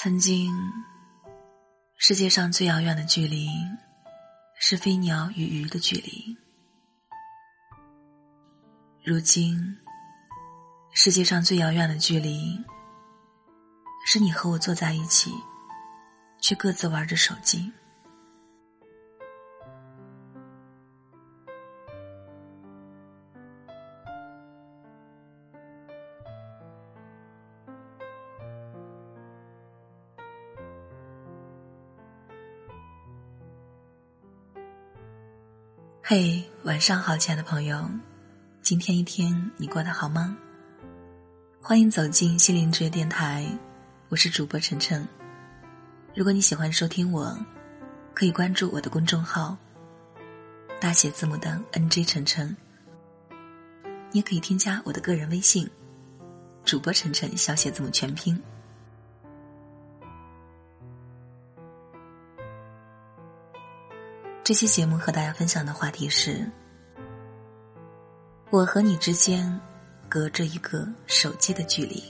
曾经，世界上最遥远的距离，是飞鸟与鱼的距离。如今，世界上最遥远的距离，是你和我坐在一起，却各自玩着手机。嘿，晚上好，亲爱的朋友，今天一天你过得好吗？欢迎走进心灵之约电台，我是主播晨晨。如果你喜欢收听我，可以关注我的公众号，大写字母的 NJ 晨晨。你也可以添加我的个人微信，主播晨晨小写字母全拼。这期节目和大家分享的话题是：我和你之间隔着一个手机的距离。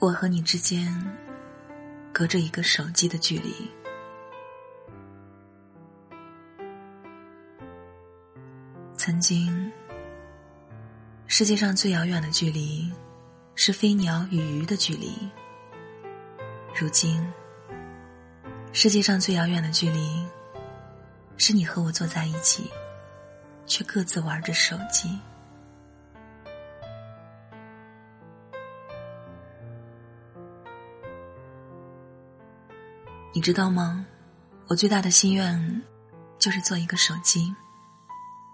我和你之间隔着一个手机的距离。曾经，世界上最遥远的距离是飞鸟与鱼的距离。如今，世界上最遥远的距离是你和我坐在一起，却各自玩着手机。你知道吗？我最大的心愿，就是做一个手机，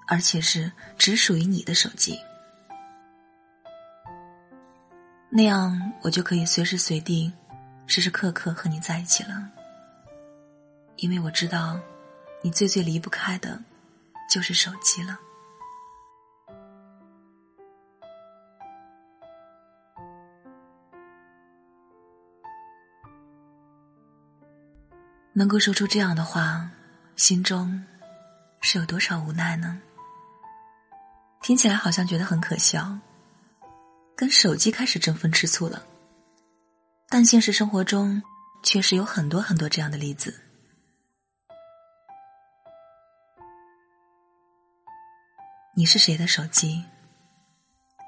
而且是只属于你的手机。那样，我就可以随时随地、时时刻刻和你在一起了。因为我知道，你最最离不开的，就是手机了。能够说出这样的话，心中是有多少无奈呢？听起来好像觉得很可笑，跟手机开始争风吃醋了。但现实生活中确实有很多很多这样的例子。你是谁的手机？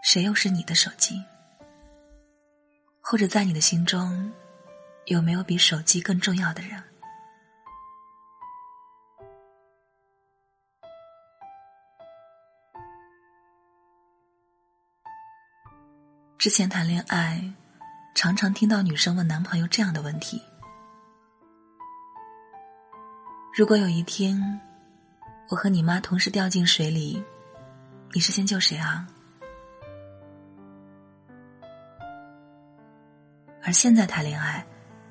谁又是你的手机？或者在你的心中，有没有比手机更重要的人？之前谈恋爱，常常听到女生问男朋友这样的问题：如果有一天，我和你妈同时掉进水里，你是先救谁啊？而现在谈恋爱，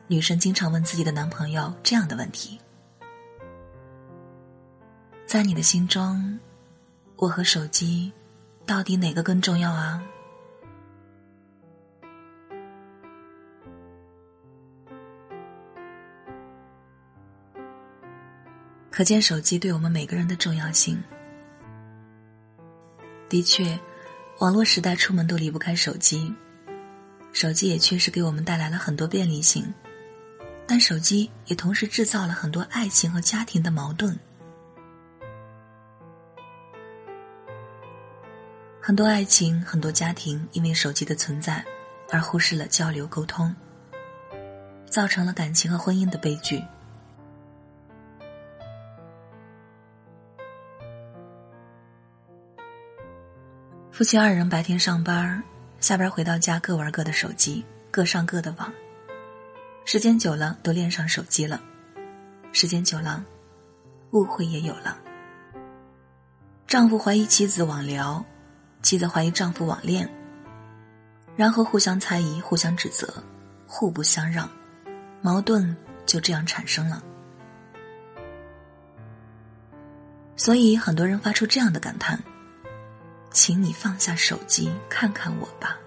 女生经常问自己的男朋友这样的问题：在你的心中，我和手机，到底哪个更重要啊？可见手机对我们每个人的重要性。的确，网络时代出门都离不开手机，手机也确实给我们带来了很多便利性，但手机也同时制造了很多爱情和家庭的矛盾。很多爱情、很多家庭因为手机的存在而忽视了交流沟通，造成了感情和婚姻的悲剧。夫妻二人白天上班，下班回到家各玩各的手机，各上各的网。时间久了，都恋上手机了。时间久了，误会也有了。丈夫怀疑妻子网聊，妻子怀疑丈夫网恋，然后互相猜疑、互相指责、互不相让，矛盾就这样产生了。所以，很多人发出这样的感叹。请你放下手机，看看我吧。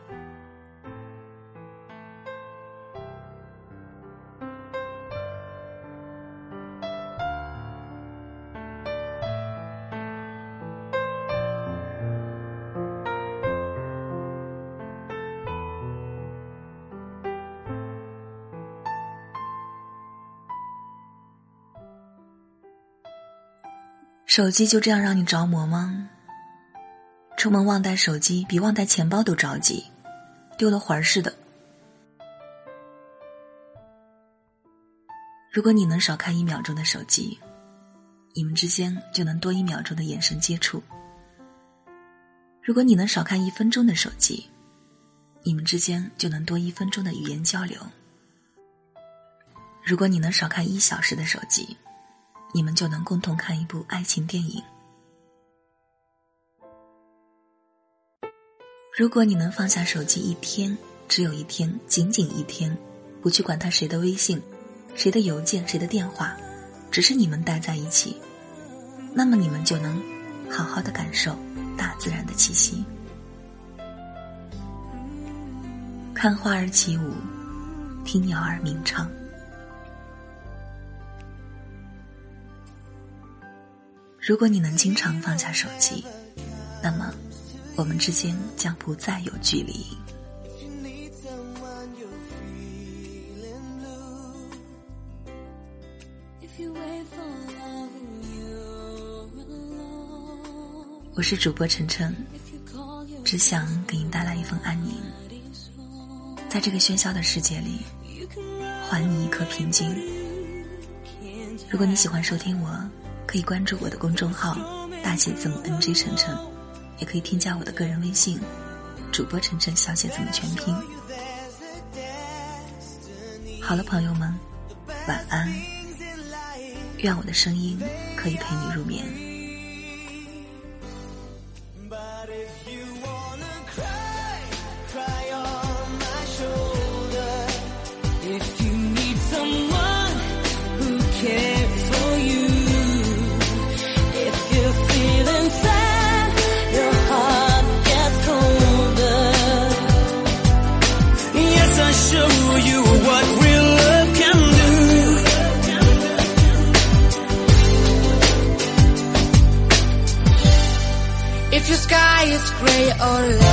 手机就这样让你着魔吗？出门忘带手机，比忘带钱包都着急，丢了魂儿似的。如果你能少看一秒钟的手机，你们之间就能多一秒钟的眼神接触；如果你能少看一分钟的手机，你们之间就能多一分钟的语言交流；如果你能少看一小时的手机。你们就能共同看一部爱情电影。如果你能放下手机一天，只有一天，仅仅一天，不去管他谁的微信、谁的邮件、谁的电话，只是你们待在一起，那么你们就能好好的感受大自然的气息，看花儿起舞，听鸟儿鸣唱。如果你能经常放下手机，那么我们之间将不再有距离。我是主播晨晨，只想给你带来一份安宁，在这个喧嚣的世界里，还你一颗平静。如果你喜欢收听我。可以关注我的公众号“大写字母 NJ 晨晨”，可以添加我的个人微信“主播晨晨”小姐怎么全拼。好了，朋友们，晚安。愿我的声音可以陪你入眠。Gray or